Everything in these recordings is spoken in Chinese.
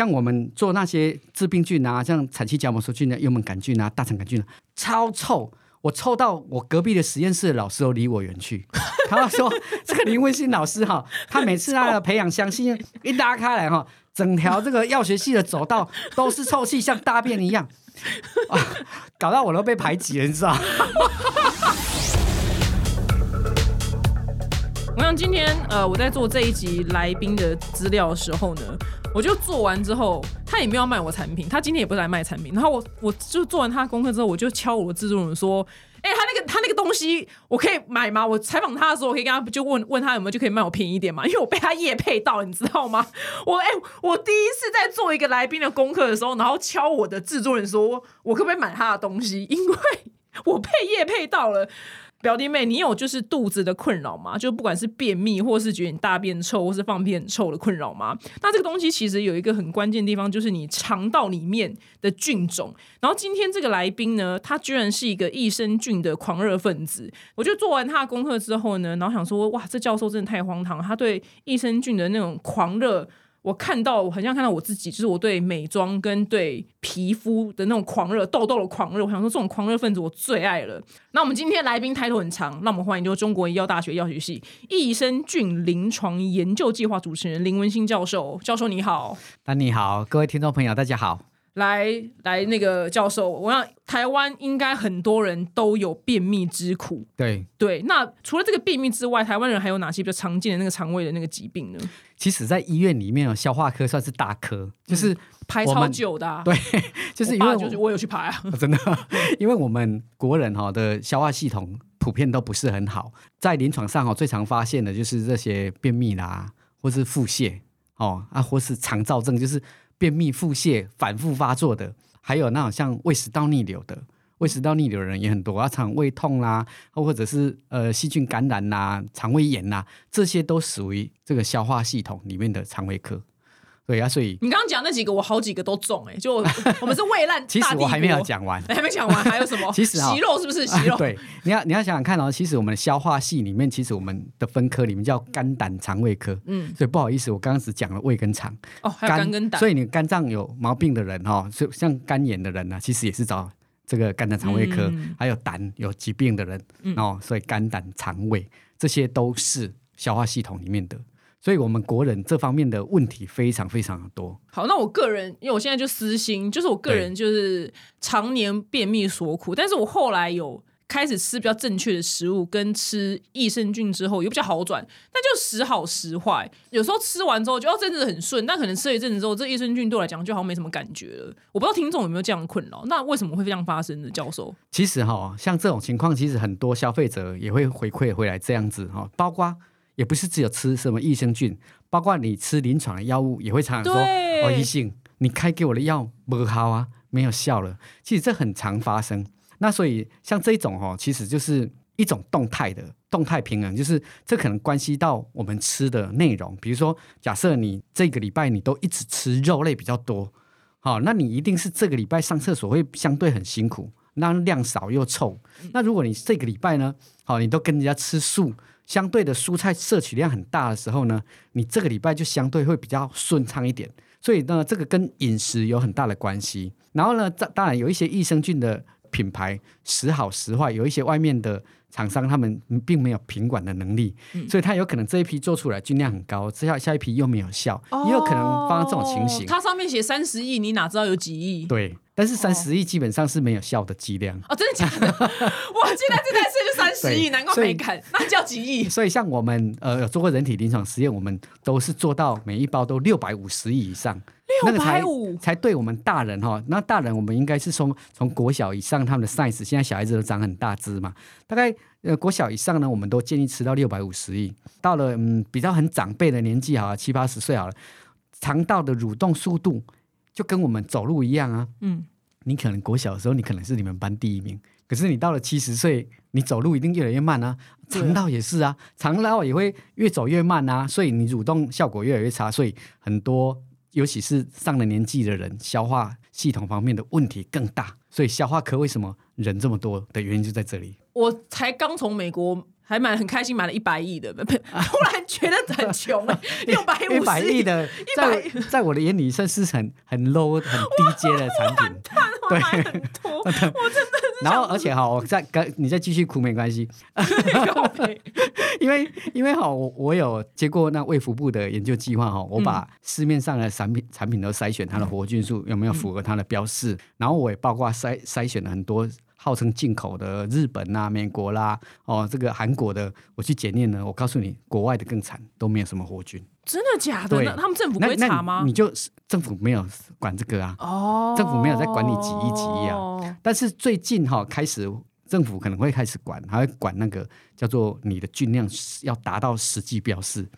像我们做那些致病菌啊，像产气角膜梭菌啊、幽门杆菌啊、大肠杆菌啊，超臭。我臭到我隔壁的实验室的老师都离我远去。他说：“这个林文新老师哈，他每次他的培养箱信一拉开来哈，整条这个药学系的走道都是臭气，像大便一样啊，搞到我都被排挤了，你知道？”我想今天呃，我在做这一集来宾的资料的时候呢。我就做完之后，他也没有卖我产品，他今天也不是来卖产品。然后我我就做完他功课之后，我就敲我的制作人说：“哎，他那个他那个东西我可以买吗？”我采访他的时候，我可以跟他就问问他有没有就可以卖我便宜一点嘛？因为我被他夜配到，你知道吗？我哎，我第一次在做一个来宾的功课的时候，然后敲我的制作人说：“我可不可以买他的东西？”因为我被夜配到了。表弟妹，你有就是肚子的困扰吗？就不管是便秘，或是觉得你大便臭，或是放屁很臭的困扰吗？那这个东西其实有一个很关键地方，就是你肠道里面的菌种。然后今天这个来宾呢，他居然是一个益生菌的狂热分子。我就做完他的功课之后呢，然后想说，哇，这教授真的太荒唐，他对益生菌的那种狂热。我看到，我很像看到我自己，就是我对美妆跟对皮肤的那种狂热、痘痘的狂热。我想说，这种狂热分子我最爱了。那我们今天来宾抬头很长，那我们欢迎就是中国医药大学药学系益生菌临床研究计划主持人林文新教授。教授你好，丹你好，各位听众朋友大家好。来来，那个教授，我想台湾应该很多人都有便秘之苦。对对，那除了这个便秘之外，台湾人还有哪些比较常见的那个肠胃的那个疾病呢？其实，在医院里面哦，消化科算是大科，就是排超久的。对，就是因为就是我有去排啊，真的，因为我们国人哈的消化系统普遍都不是很好，在临床上哈最常发现的就是这些便秘啦，或是腹泻哦啊，或是肠燥症，就是。便秘、腹泻反复发作的，还有那种像胃食道逆流的，胃食道逆流的人也很多啊，肠胃痛啦，或者是呃细菌感染啦、肠胃炎啦，这些都属于这个消化系统里面的肠胃科。对啊，所以你刚刚讲那几个，我好几个都中哎，就我们是胃烂。其实我还没有讲完，还没讲完，还有什么？其实息肉是不是息肉？对，你要你要想想看哦，其实我们的消化系里面，其实我们的分科里面叫肝胆肠胃科。嗯，所以不好意思，我刚刚只讲了胃跟肠。哦，还有肝跟胆。所以你肝脏有毛病的人哈，就像肝炎的人呢，其实也是找这个肝胆肠胃科。还有胆有疾病的人哦，所以肝胆肠胃这些都是消化系统里面的。所以，我们国人这方面的问题非常非常的多。好，那我个人，因为我现在就私心，就是我个人就是常年便秘所苦，但是我后来有开始吃比较正确的食物，跟吃益生菌之后，有比较好转，但就时好时坏。有时候吃完之后，就真的很顺，但可能吃了一阵子之后，这益生菌对我来讲就好像没什么感觉了。我不知道听众有没有这样的困扰？那为什么会这样发生呢？教授，其实哈，像这种情况，其实很多消费者也会回馈回来这样子哈，包括。也不是只有吃什么益生菌，包括你吃临床的药物也会常常说哦，医生，你开给我的药不好啊，没有效了。其实这很常发生。那所以像这种哦，其实就是一种动态的动态平衡，就是这可能关系到我们吃的内容。比如说，假设你这个礼拜你都一直吃肉类比较多，好，那你一定是这个礼拜上厕所会相对很辛苦，那量少又臭。那如果你这个礼拜呢，好，你都跟人家吃素。相对的蔬菜摄取量很大的时候呢，你这个礼拜就相对会比较顺畅一点。所以呢，这个跟饮食有很大的关系。然后呢，当然有一些益生菌的品牌时好时坏，有一些外面的厂商他们并没有品管的能力，所以他有可能这一批做出来菌量很高，之下下一批又没有效，也有可能发生这种情形。它上面写三十亿，你哪知道有几亿？对。但是三十亿基本上是没有效的剂量哦，真的假的？我，现在这台车就三十亿，难怪没敢，那叫几亿？所以像我们呃有做过人体临床实验，我们都是做到每一包都六百五十亿以上，六百五才对我们大人哈。那大人我们应该是从从国小以上他们的 size，现在小孩子都长很大只嘛，大概呃国小以上呢，我们都建议吃到六百五十亿。到了嗯比较很长辈的年纪哈，七八十岁好了，肠道的蠕动速度就跟我们走路一样啊，嗯。你可能国小的时候，你可能是你们班第一名，可是你到了七十岁，你走路一定越来越慢啊。肠道也是啊，肠道也会越走越慢啊，所以你蠕动效果越来越差，所以很多尤其是上了年纪的人，消化系统方面的问题更大。所以消化科为什么人这么多的原因就在这里。我才刚从美国。还买很开心，买了一百亿的，突然觉得很穷哎，六百五十亿的，在在我的眼里算是很很 low 很低阶的产品，对，我真的。然后而且哈，我再跟你再继续哭没关系，因为因为哈，我我有接过那卫福部的研究计划哈，我把市面上的产品产品都筛选它的活菌数有没有符合它的标示，然后我也包括筛筛选了很多。号称进口的日本啦、美国啦，哦，这个韩国的，我去检验呢。我告诉你，国外的更惨，都没有什么活菌。真的假的？他们政府会查吗？你就政府没有管这个啊。哦。政府没有在管你几亿几亿啊。但是最近哈，开始政府可能会开始管，还会管那个叫做你的菌量要达到实际标示。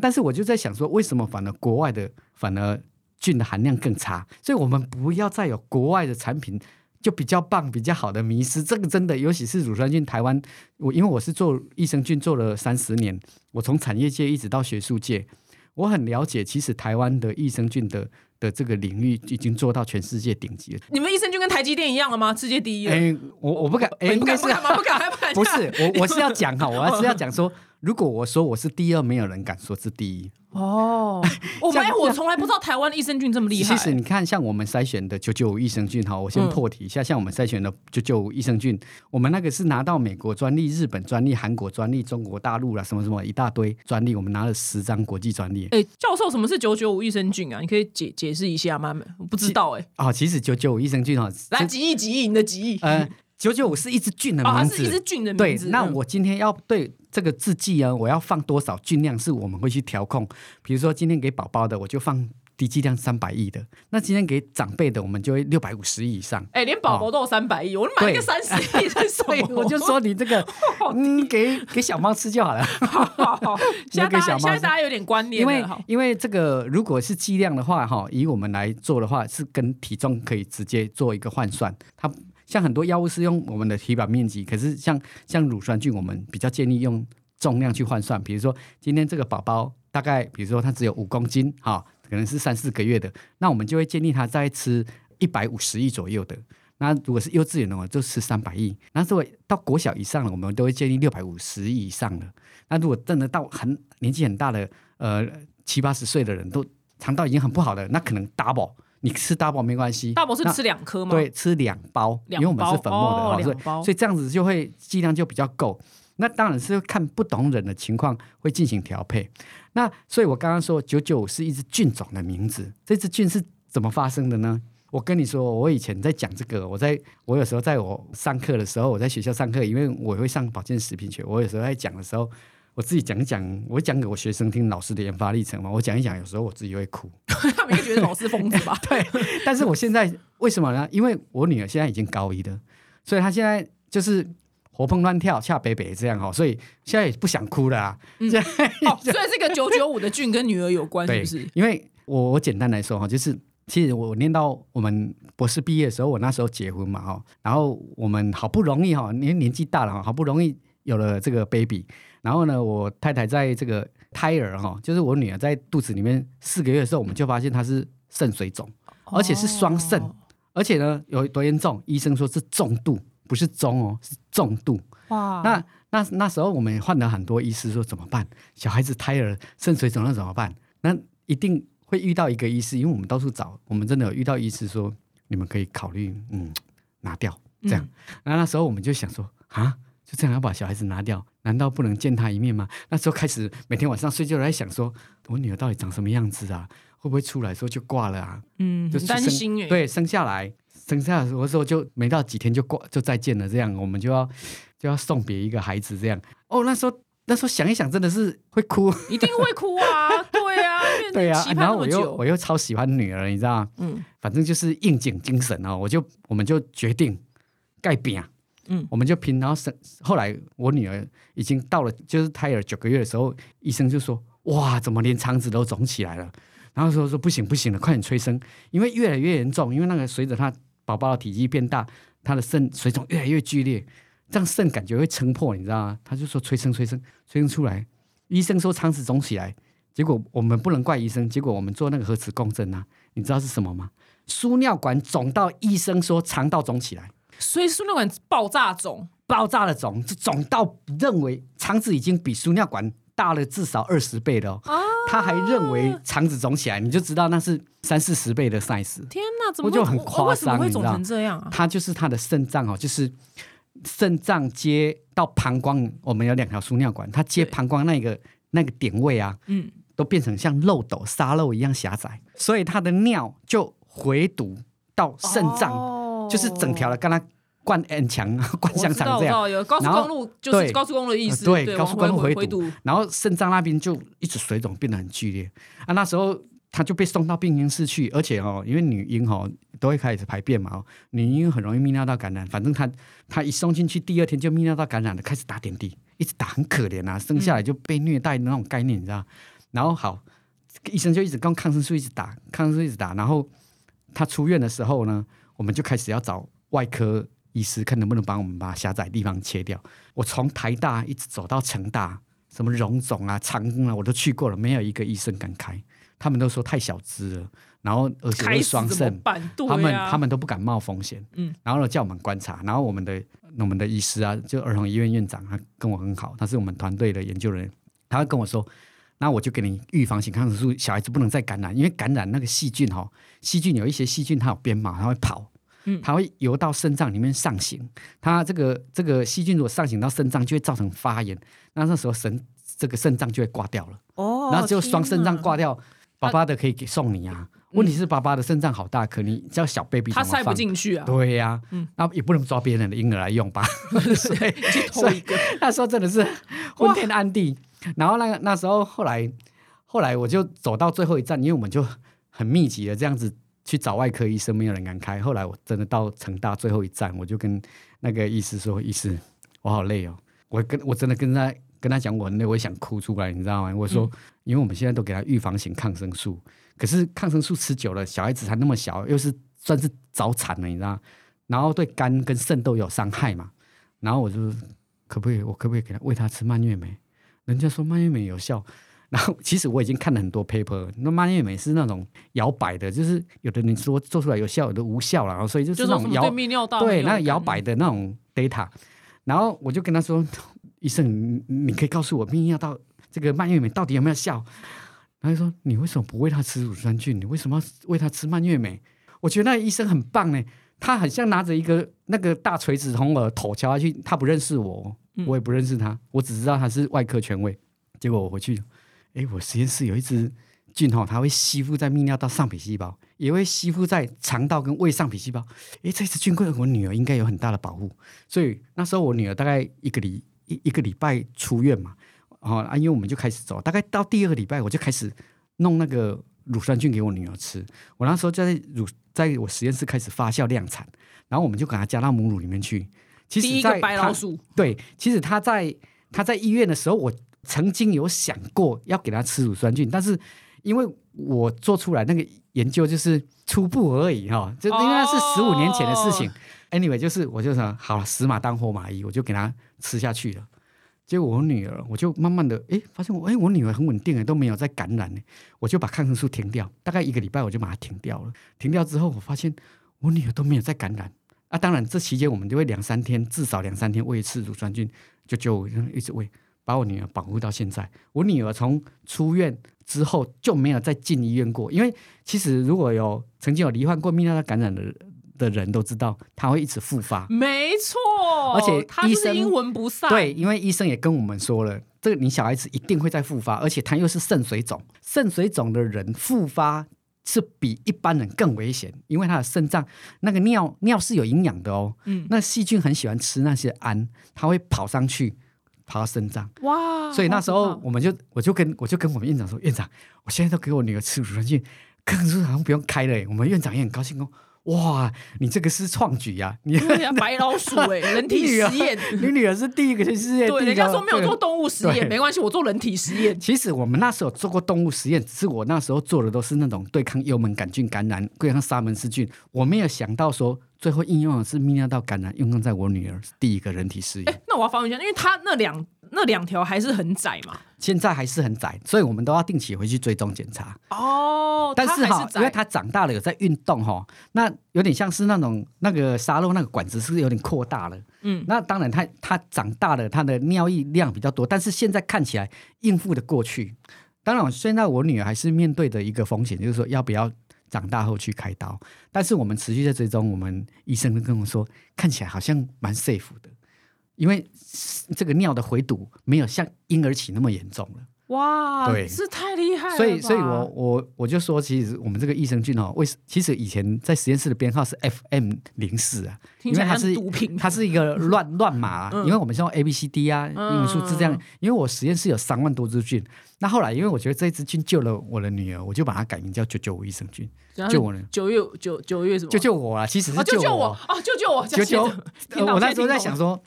但是我就在想说，为什么反而国外的反而菌的含量更差？所以我们不要再有国外的产品。就比较棒、比较好的迷失，这个真的，尤其是乳酸菌，台湾我因为我是做益生菌做了三十年，我从产业界一直到学术界，我很了解，其实台湾的益生菌的的这个领域已经做到全世界顶级了。你们益生菌跟台积电一样了吗？世界第一？哎，我我不敢，哎，不敢不敢吗？不敢 不敢？不是，我我是要讲哈，我是要讲说，如果我说我是第二，没有人敢说是第一。哦，我没，我从来不知道台湾的益生菌这么厉害。其实你看，像我们筛选的九九五益生菌，哈，我先破题一下。像我们筛选的九九五益生菌，我们那个是拿到美国专利、日本专利、韩国专利、中国大陆啦，什么什么一大堆专利，我们拿了十张国际专利。哎，教授，什么是九九五益生菌啊？你可以解解释一下吗？我不知道哎。哦，其实九九五益生菌哈，来几亿几亿，你的几亿？呃，九九五是一只菌的名字，是一只菌的名字。对，那我今天要对。这个制剂啊，我要放多少菌量是我们会去调控。比如说今天给宝宝的，我就放低剂量三百亿的；那今天给长辈的，我们就会六百五十亿以上。哎，连宝宝都有三百亿，我买一个三十亿所以，我就说你这个，嗯，给给小猫吃就好了。现在大家现在大家有点观念，因为因为这个如果是剂量的话，哈，以我们来做的话，是跟体重可以直接做一个换算，它。像很多药物是用我们的体表面积，可是像像乳酸菌，我们比较建议用重量去换算。比如说今天这个宝宝大概，比如说他只有五公斤，哈，可能是三四个月的，那我们就会建议他再吃一百五十亿左右的。那如果是幼稚园的话，就吃三百亿。那如果到国小以上了，我们都会建议六百五十亿以上的。那如果真的到很年纪很大的，呃七八十岁的人都肠道已经很不好了，那可能 double。你吃大包没关系，大包是吃两颗吗？对，吃两包，因为我们是粉末的，所以所以这样子就会剂量就比较够。那当然是看不同人的情况会进行调配。那所以我刚刚说九九是一只菌种的名字，这只菌是怎么发生的呢？我跟你说，我以前在讲这个，我在我有时候在我上课的时候，我在学校上课，因为我会上保健食品学，我有时候在讲的时候。我自己讲一讲，我讲给我学生听老师的研发历程嘛。我讲一讲，有时候我自己会哭，他们就觉得老师疯子吧？对。但是我现在为什么呢？因为我女儿现在已经高一了，所以她现在就是活蹦乱跳、恰北北这样哈，所以现在也不想哭了啊。嗯。哦，所以这个九九五的俊跟女儿有关，是不是？因为我我简单来说哈，就是其实我念到我们博士毕业的时候，我那时候结婚嘛哈，然后我们好不容易哈，年年纪大了哈，好不容易有了这个 baby。然后呢，我太太在这个胎儿哈，就是我女儿在肚子里面四个月的时候，我们就发现她是肾水肿，而且是双肾，而且呢有多严重？医生说是重度，不是中哦，是重度。哇！那那那时候我们换了很多医师，说怎么办？小孩子胎儿肾水肿那怎么办？那一定会遇到一个医师，因为我们到处找，我们真的有遇到医师说，你们可以考虑嗯拿掉这样。那那时候我们就想说啊。就这样要把小孩子拿掉，难道不能见他一面吗？那时候开始每天晚上睡觉在想，说我女儿到底长什么样子啊？会不会出来时候就挂了啊？嗯，就担心对，生下来，生下来的时候就没到几天就挂，就再见了。这样我们就要就要送别一个孩子，这样哦。那时候那时候想一想，真的是会哭，一定会哭啊！对啊，对啊。然后我又我又超喜欢女儿，你知道吗？嗯，反正就是应景精神哦。我就我们就决定盖饼。嗯，我们就拼，然后生。后来我女儿已经到了，就是胎儿九个月的时候，医生就说：“哇，怎么连肠子都肿起来了？”然后说说不行不行了，快点催生，因为越来越严重。因为那个随着他宝宝的体积变大，他的肾水肿越来越剧烈，这样肾感觉会撑破，你知道吗？他就说催生催生催生出来。医生说肠子肿起来，结果我们不能怪医生，结果我们做那个核磁共振啊，你知道是什么吗？输尿管肿到医生说肠道肿起来。所以输尿管爆炸肿，爆炸的肿，就肿到认为肠子已经比输尿管大了至少二十倍了、哦。啊他还认为肠子肿起来，你就知道那是三四十倍的 size。天哪，怎么就很夸为什么会肿成这样啊？它就是他的肾脏哦，就是肾脏接到膀胱，我们有两条输尿管，它接膀胱那个那个点位啊，嗯，都变成像漏斗沙漏一样狭窄，所以他的尿就回堵到肾脏，哦就是整条的跟它灌 N 墙、灌香肠这样。有高速公路就是高速公路的意思，呃对高速公路回堵，然后肾脏那边就一直水肿，变得很剧烈啊。那时候他就被送到病婴室去，而且哦，因为女婴哦都会开始排便嘛，哦，女婴很容易泌尿道感染。反正他他一送进去，第二天就泌尿道感染了，开始打点滴，一直打，很可怜啊，生下来就被虐待的那种概念，你知道？然后好，医生就一直跟抗生素一直打，抗生素一直打，然后他出院的时候呢，我们就开始要找外科医师，看能不能帮我们把狭窄地方切掉。我从台大一直走到成大，什么荣总啊、长庚啊，我都去过了，没有一个医生敢开，他们都说太小只了，然后而且是双肾，他们啊。他们都不敢冒风险，嗯。嗯，然后呢叫我们观察，然后我们的我们的医师啊，就儿童医院院长，他跟我很好，他是我们团队的研究人员，他会跟我说，那我就给你预防性抗生素，小孩子不能再感染，因为感染那个细菌哈、哦，细菌有一些细菌它有编码，它会跑。嗯它会游到肾脏里面上行，它这个这个细菌如果上行到肾脏，就会造成发炎，那那时候肾这个肾脏就会挂掉了。哦，然后只有双肾脏挂掉，爸爸的可以给送你啊。问题是爸爸的肾脏好大颗，你叫小 baby 他塞不？进去啊，对呀、嗯那也不能抓别人的婴儿来用吧？所以去偷一个，那时候真的是昏天暗地。然后那个那时候后来后来我就走到最后一站，因为我们就很密集的这样子去找外科医生，没有人敢开。后来我真的到成大最后一站，我就跟那个医师说：“医师，我好累哦。”我跟我真的跟他跟他讲我很累，我也想哭出来，你知道吗？我说，因为我们现在都给他预防型抗生素，可是抗生素吃久了，小孩子还那么小，又是算是早产了，你知道？然后对肝跟肾都有伤害嘛。然后我就可不可以，我可不可以给他喂他吃蔓越莓？人家说蔓越莓有效，然后其实我已经看了很多 paper，那蔓越莓是那种摇摆的，就是有的人说做出来有效，有的无效了，然后所以就是那种摇对泌尿道对，那摇摆的那种 data。然后我就跟他说：“医生，你你可以告诉我泌尿道这个蔓越莓到底有没有效？”他就说：“你为什么不喂他吃乳酸菌？你为什么要喂他吃蔓越莓？”我觉得那个医生很棒呢，他很像拿着一个那个大锤子从我头敲下去，他不认识我，嗯我也不认识他，我只知道他是外科权威。结果我回去，诶，我实验室有一只菌哈、它会吸附在泌尿道上皮细胞，也会吸附在肠道跟胃上皮细胞。诶，这只菌对我女儿应该有很大的保护，所以那时候我女儿大概一个礼一一个礼拜出院嘛，哦啊，因为我们就开始走，大概到第二个礼拜我就开始弄那个乳酸菌给我女儿吃。我那时候就在乳在我实验室开始发酵量产，然后我们就给它加到母乳里面去。其实第一个白老鼠，对，其实他在他在医院的时候，我曾经有想过要给他吃乳酸菌，但是因为我做出来那个研究就是初步而已哈，就因为那是十五年前的事情。anyway，就是我就想好了，死马当活马医，我就给他吃下去了。结果我女儿，我就慢慢的诶，发现我诶，我女儿很稳定诶，都没有在感染呢。我就把抗生素停掉，大概一个礼拜我就把它停掉了。停掉之后，我发现我女儿都没有在感染。啊，当然这期间我们就会两三天，至少两三天喂一次乳酸菌，就就一直喂，把我女儿保护到现在。我女儿从出院之后就没有再进医院过，因为其实如果有曾经有罹患过泌尿道感染的的人都知道，它会一直复发。没错，而且他就是医生阴魂不散，对，因为医生也跟我们说了，这个你小孩子一定会再复发，而且他又是肾水肿，肾水肿的人复发是比一般人更危险，因为他的肾脏那个尿尿是有营养的哦，嗯，那细菌很喜欢吃那些氨，它会跑上去。跑到肾脏，哇，所以那时候我们就我就跟我就跟我们院长说，院长，我现在都给我女儿吃乳酸菌，抗生素好像不用开了耶。我们院长也很高兴哦，哇，你这个是创举呀、你白老鼠哎，人体实验，你女儿是第一个去试验，对，人家说没有做动物实验，没关系，我做人体实验。其实我们那时候做过动物实验，只是我那时候做的都是那种对抗幽门杆菌感染、对抗沙门氏菌，我没有想到说最后应用的是泌尿道感染，应用在我女儿第一个人体试验。那我要发问一下，因为他那两那两条还是很窄嘛。现在还是很窄，所以我们都要定期回去追踪检查。哦，但是哈，因为它它长大了有在运动哈，那有点像是那种那个沙漏那个管子是不是有点扩大了。嗯，那当然她她长大了，她的尿液量比较多，但是现在看起来应付的过去。当然，现在我女儿还是面对的一个风险，就是说要不要长大后去开刀。但是我们持续在追踪，我们医生跟我说，看起来好像蛮 safe 的，因为这个尿的回堵没有像婴儿期那么严重了。哇，对这太厉害了。所以，所以我我我就说，其实我们这个益生菌哦，为其实以前在实验室的编号是 FM 零四啊，因为它是毒品，它是一个乱乱码啊，嗯因为我们是用 A B C D 啊，英文数字这样嗯。因为我实验室有三万多只菌，那后来因为我觉得这只菌救了我的女儿，我就把它改名叫九九五益生菌，救我呢，九月九九月什么？救救我啊！其实是哦，救救救我啊，救救我，九九。我那时候在 想说，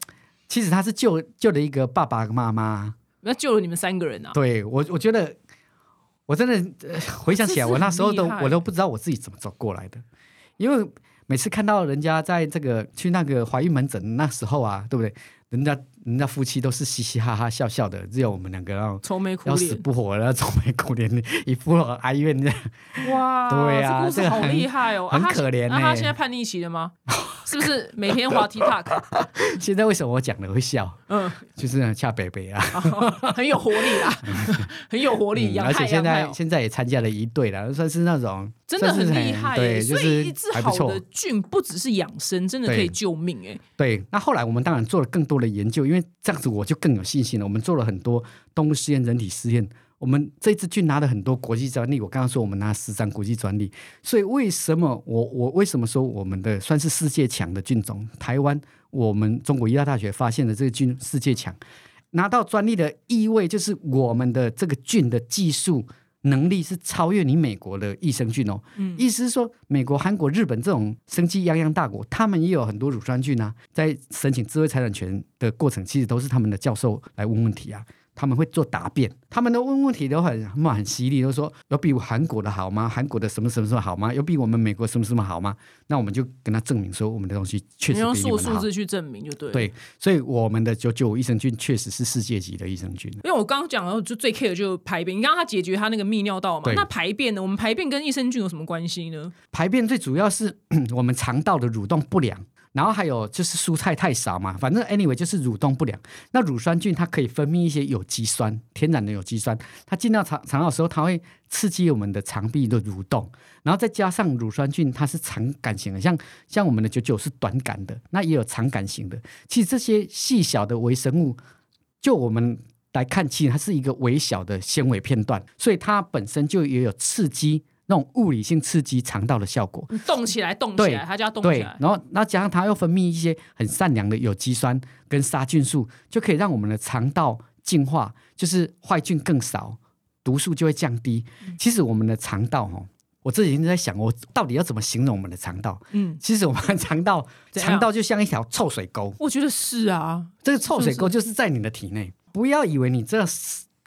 其实他是救救了一个爸爸妈妈。那救了你们三个人啊！对我，我觉得我真的、呃回想起来，我那时候都我都不知道我自己怎么走过来的，因为每次看到人家在这个去那个怀孕门诊那时候啊，对不对？人家人家夫妻都是嘻嘻哈哈笑笑的，只有我们两个要愁眉苦脸要死，不活的，愁眉苦脸的，一副哀怨的。哇，对啊这故事好厉害哦，很可怜那他欸现在叛逆期了吗？是不是每天滑 TikTok？现在为什么我讲了会笑？嗯，就是那恰北北啊，很有活力啦，很有活力，而且现在现在也参加了一队了，算是那种真的很厉害所以一是只好的。菌不只是养生，真的可以救命哎。对，那后来我们当然做了更多的研究，因为这样子我就更有信心了。我们做了很多动物实验、人体实验，我们这次菌拿了很多国际专利。我刚刚说我们拿十张国际专利，所以为什么我我为什么说我们的算是世界强的菌种？台湾我们中国医药大学发现的这个菌世界强，拿到专利的意味就是我们的这个菌的技术。能力是超越你美国的益生菌哦，嗯意思是说，美国、韩国、日本这种生机泱泱大国，他们也有很多乳酸菌啊，在申请智慧财产权的过程，其实都是他们的教授来问问题啊。他们会做答辩，他们的问问题都很很很犀利，都说有比韩国的好吗？韩国的什么什么什么好吗？有比我们美国什么什么好吗？那我们就跟他证明说，我们的东西确实比你们好。数数字去证明就对了。对，所以我们的九九五益生菌确实是世界级的益生菌。因为我刚刚讲了，就最 care 就是排便。你刚刚他解决他那个泌尿道嘛，那排便呢？我们排便跟益生菌有什么关系呢？排便最主要是 我们肠道的蠕动不良，然后还有就是蔬菜太少嘛，反正 anyway 就是蠕动不良。那乳酸菌它可以分泌一些有机酸，天然的有机酸，它进到肠肠道的时候，它会刺激我们的肠壁的蠕动，然后再加上乳酸菌它是长杆型的，像像我们的九九是短杆的，那也有长杆型的。其实这些细小的微生物，就我们来看，其实它是一个微小的纤维片段，所以它本身就也有刺激那种物理性刺激肠道的效果。你动起来，动起来，它就要动起来，。然后那加上它又分泌一些很善良的有机酸跟杀菌素，就可以让我们的肠道净化，就是坏菌更少，毒素就会降低。嗯其实我们的肠道哦，我这几天在想，我到底要怎么形容我们的肠道？嗯，其实我们的肠道，肠道就像一条臭水沟，我觉得是啊，这个臭水沟就是在你的体内。不要以为你这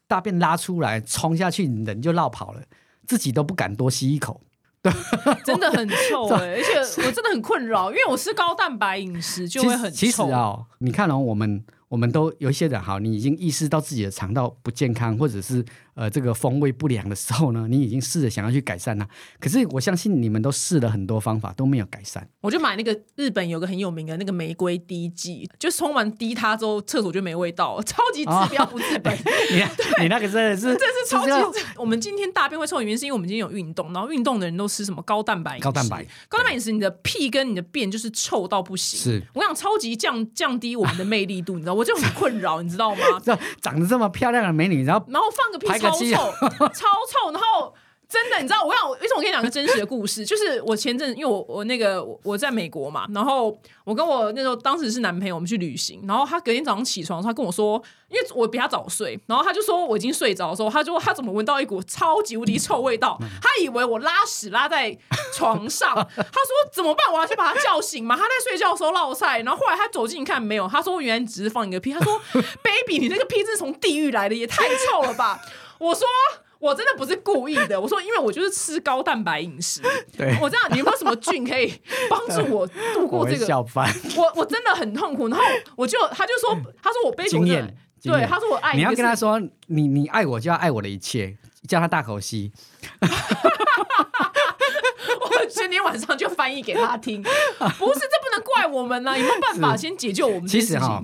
大便拉出来冲下去，人就绕跑了，自己都不敢多吸一口。对 真的很臭哎、而且我真的很困扰，因为我吃高蛋白饮食就会很臭。其实其实啊、你看哦，我们我们都有一些人哈，你已经意识到自己的肠道不健康，或者是呃这个风味不良的时候呢，你已经试着想要去改善它。可是我相信你们都试了很多方法，都没有改善。我就买那个日本有个很有名的那个玫瑰滴剂，就冲完滴它之后，厕所就没味道了，超级治标不治本。你你那个真的是，这是超级。我们今天大便会臭的原因，是因为我们今天有运动，然后运动的人都吃什么高蛋白饮食高蛋白高蛋白饮食，你的屁跟你的便就是臭到不行。是我想超级降降低我们的魅力度，你知道，我就很困扰，你知道吗？这长得这么漂亮的美女，然后然后放个屁超臭，超臭，然后。真的，你知道我想，为什么我跟你讲个真实的故事？就是我前阵，因为我我那个我我在美国嘛，然后我跟我那时候当时是男朋友，我们去旅行，然后他隔天早上起床，他跟我说，因为我比他早睡，然后他就说我已经睡着的时候，他就说他怎么闻到一股超级无敌臭味道，他以为我拉屎拉在床上，他说怎么办？我要去把他叫醒嘛？他在睡觉的时候落晒，然后后来他走近一看没有，他说我原来只是放一个屁，他说 baby 你那个屁是从地狱来的，也太臭了吧！我说。我真的不是故意的，我说，因为我就是吃高蛋白饮食。对我这样，你有没有什么菌可以帮助我度过这个？笑翻。我我真的很痛苦，然后我就他就说，他说我验经验对，他说我爱你要跟他说，你你爱我就要爱我的一切，叫他大口吸。我今天晚上就翻译给他听。不是，这不能怪我们呐、有没有办法先解救我们？其实哈，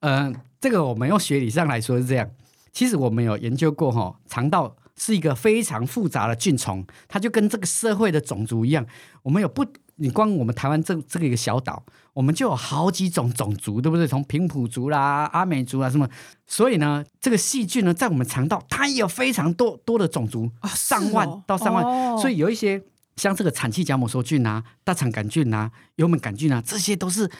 呃，这个我们用学理上来说是这样。其实我们有研究过哈，肠道是一个非常复杂的菌虫，它就跟这个社会的种族一样，我们有不，你光我们台湾这这个一个小岛，我们就有好几种种族，对不对？从平埔族啦、阿美族啊什么，所以呢，这个细菌呢，在我们肠道它也有非常多多的种族，啊上万到上万，哦。所以有一些像这个产气荚膜梭菌啊、大肠杆菌啊、幽门杆菌啊，这些都是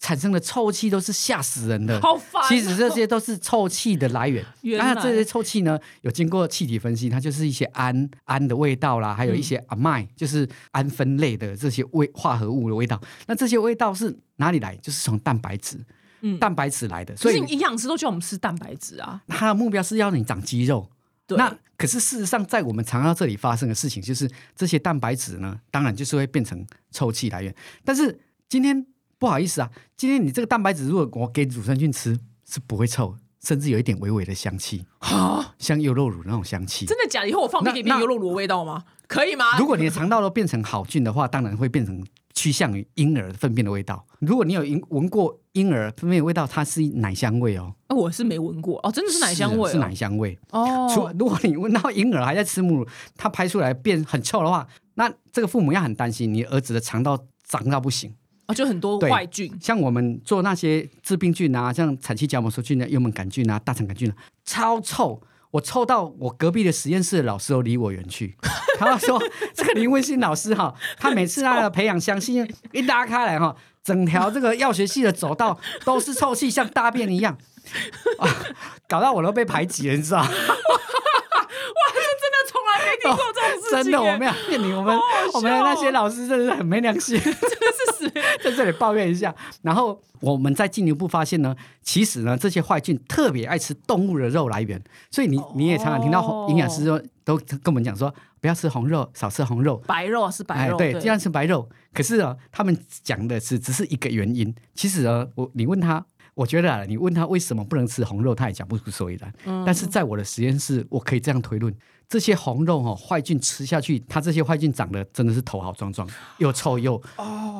产生的臭气，都是吓死人的。好烦哦其实这些都是臭气的来源。那这些臭气呢，有经过气体分析，它就是一些氨氨的味道啦，还有一些嗯 amine，、就是氨分类的这些味化合物的味道。那这些味道是哪里来？就是从蛋白质，嗯蛋白质来的。所以是营养师都叫我们吃蛋白质啊。它的目标是要你长肌肉。那可是事实上，在我们肠道这里发生的事情，就是这些蛋白质呢，当然就是会变成臭气来源。但是今天不好意思啊，今天你这个蛋白质如果我给乳酸菌吃，是不会臭，甚至有一点微微的香气，啊，像优酪乳那种香气。真的假的？以后我放屁可以变那优酪乳的味道吗？可以吗？如果你的肠道都变成好菌的话，当然会变成趋向于婴儿粪便的味道。如果你有闻闻过婴儿粪便的味道，它是奶香味哦，呃我是没闻过哦，真的是奶香味、哦，是奶香味。除哦。如果你闻到婴儿还在吃母乳，它排出来变很臭的话，那这个父母要很担心，你儿子的肠道脏到不行。哦，就很多对坏菌，像我们做那些致病菌啊，像产气荚膜梭菌啊、幽门杆菌啊、大肠杆菌啊，超臭。我臭到我隔壁的实验室的老师都离我远去。他说：“这个林文新老师哈，他每次那个培养箱信一拉开来哈，整条这个药学系的走道都是臭气，像大便一样啊，搞到我都被排挤了，你知道吗？真的从来没听过这种事情、真的，我们要骗你，我们我们的那些老师真的是很没良心，真的是死 在这里抱怨一下。然后我们再进一步发现呢，其实呢，这些坏菌特别爱吃动物的肉来源，所以你你也常常听到哦营养师说都跟我们讲说，不要吃红肉，少吃红肉。白肉是白肉，哎对，尽量吃白肉。可是呢，他们讲的是只是一个原因。其实呢，我你问他，我觉得啊，你问他为什么不能吃红肉，他也讲不出所以然。嗯但是在我的实验室，我可以这样推论：这些红肉哦，坏菌吃下去，它这些坏菌长得真的是头好壮壮，又臭又、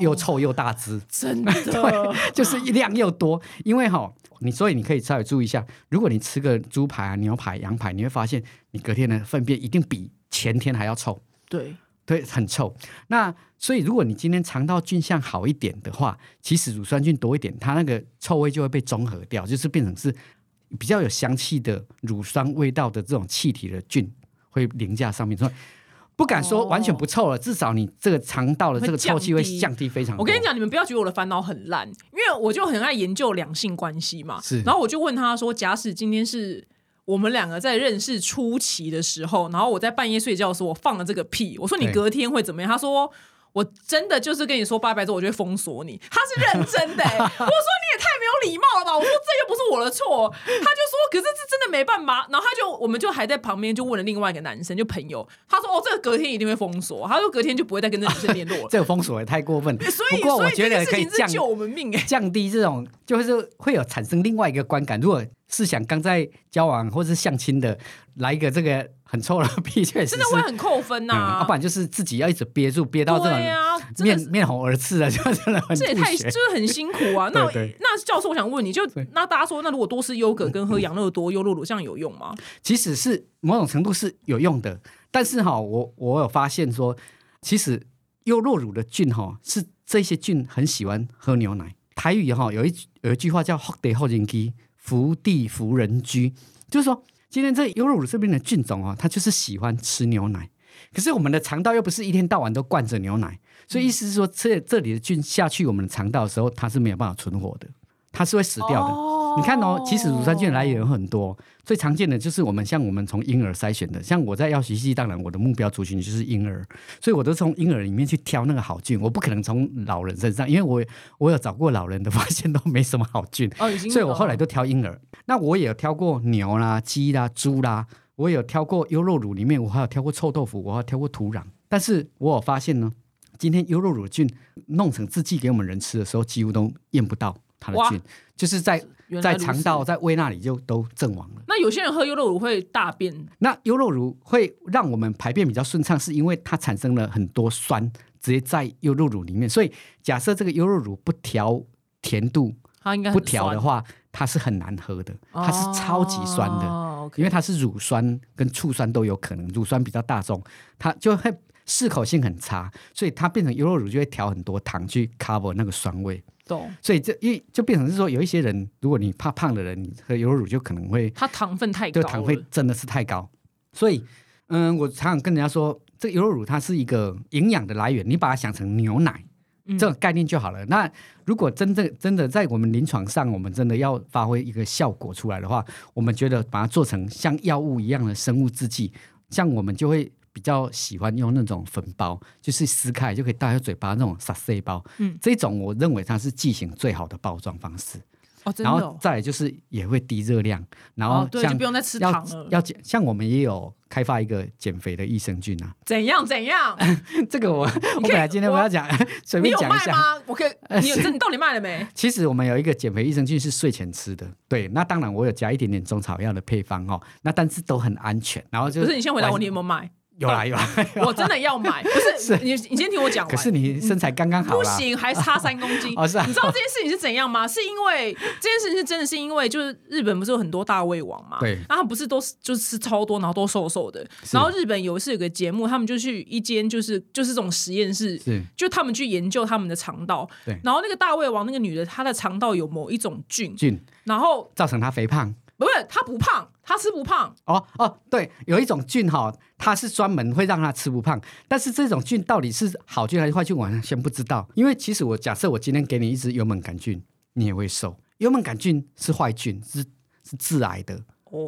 又臭又大只，真的 对就是量又多。因为哈、你所以你可以稍微注意一下，如果你吃个猪排啊、牛排、羊排，你会发现你隔天的粪便一定比前天还要臭。对，对，很臭。那所以，如果你今天肠道菌相好一点的话，其实乳酸菌多一点，它那个臭味就会被中和掉，就是变成是比较有香气的乳酸味道的这种气体的菌会凌驾上面。所以不敢说完全不臭了，至少你这个肠道的这个臭气会会降低非常多。我跟你讲，你们不要觉得我的烦恼很烂，因为我就很爱研究两性关系嘛。是然后我就问他说：“假使今天是我们两个在认识初期的时候，然后我在半夜睡觉的时候，我放了这个屁，我说你隔天会怎么样？”他说。我真的就是跟你说拜拜之后，我就会封锁你。他是认真的、欸，我说你也太没有礼貌了吧！我说这又不是我的错。他就说，可是这真的没办法。然后他就，我们就还在旁边就问了另外一个男生，就朋友，他说哦，这个隔天一定会封锁。他说隔天就不会再跟这女生 联络了。这个封锁也太过分。所以，不过所以我觉得这件事情是可以降救我们命哎、降低这种，就是会有产生另外一个观感。如果是想刚在交往或是相亲的，来一个这个很臭了屁，确实真的会很扣分呐、嗯，要不然就是自己要一直憋住，憋到这种面。面红耳赤的，就真的很这也太就是很辛苦啊！那那教授，我想问你就那大家说，那如果多吃优格跟喝养乐多、优酪乳，这样有用吗？其实是某种程度是有用的，但是哈，我我有发现说，其实优酪乳的菌哈是这些菌很喜欢喝牛奶。台语哈有一有一句话叫“福地福人居，福地福人居”，就是说今天这优乳乳这边的菌种哦，它就是喜欢吃牛奶。可是我们的肠道又不是一天到晚都灌着牛奶，所以意思是说，这这里的菌下去我们的肠道的时候，它是没有办法存活的，它是会死掉的。你看哦，其实乳酸菌来源很多，最常见的就是我们像我们从婴儿筛选的，像我在药学系，当然我的目标族群就是婴儿，所以我都从婴儿里面去挑那个好菌，我不可能从老人身上，因为我我有找过老人的，发现都没什么好菌，哦，已经，所以我后来都挑婴儿。那我也有挑过牛啦、鸡啦、猪啦，我也有挑过优酪乳里面，我还有挑过臭豆腐，我还有挑过土壤。但是我有发现呢，今天优酪乳菌弄成制剂给我们人吃的时候，几乎都验不到。它的菌，就是在在肠道、在胃那里就都阵亡了。那有些人喝优酪乳会大便，那优酪乳会让我们排便比较顺畅，是因为它产生了很多酸，直接在优酪乳里面。所以假设这个优酪乳不调甜度，它应该不调的话，它是很难喝的，它是超级酸的，因为它是乳酸跟醋酸都有可能，乳酸比较大众，它就会。适口性很差，所以它变成优酪乳就会调很多糖去 cover 那个酸味。懂。所以这一就变成是说，有一些人，如果你怕胖的人，你喝优酪乳就可能会它糖分太高，糖分真的是太高。所以，嗯，我常常跟人家说，这优酪乳它是一个营养的来源，你把它想成牛奶这种概念就好了。那如果真正真的在我们临床上，我们真的要发挥一个效果出来的话，我们觉得把它做成像药物一样的生物制剂，像我们就会。比较喜欢用那种粉包，就是撕开就可以戴在嘴巴那种撒塞包。嗯，这种我认为它是剂型最好的包装方式。哦，然后再来就是也会低热量，然后对，就不用再吃糖了。要减，像我们也有开发一个减肥的益生菌啊。怎样怎样？这个我我本来今天我要讲，随便讲一下。吗？我可以，你有这你到底卖了没？其实我们有一个减肥益生菌是睡前吃的，对。那当然我有加一点点中草药的配方哦，那但是都很安全。然后就不是你先回答我，你有没有买？有啦 有啦，我真的要买，不是 你你先听我讲。可是你身材刚刚好，不行，还差三公斤。哦是啊，你知道这件事情是怎样吗？是因为这件事情是真的是因为就是日本不是有很多大胃王嘛？对，然后不是都是就是吃超多，然后都瘦瘦的。然后日本有一次有个节目，他们就去一间就是就是这种实验室，就他们去研究他们的肠道。对，然后那个大胃王那个女的，她的肠道有某一种菌，菌，然后造成她肥胖。不是，她不胖。他吃不胖哦哦，对，有一种菌哈，它是专门会让他吃不胖。但是这种菌到底是好菌还是坏菌，我先不知道。因为其实我假设我今天给你一支幽门杆菌，你也会瘦。幽门杆菌是坏菌，是是致癌的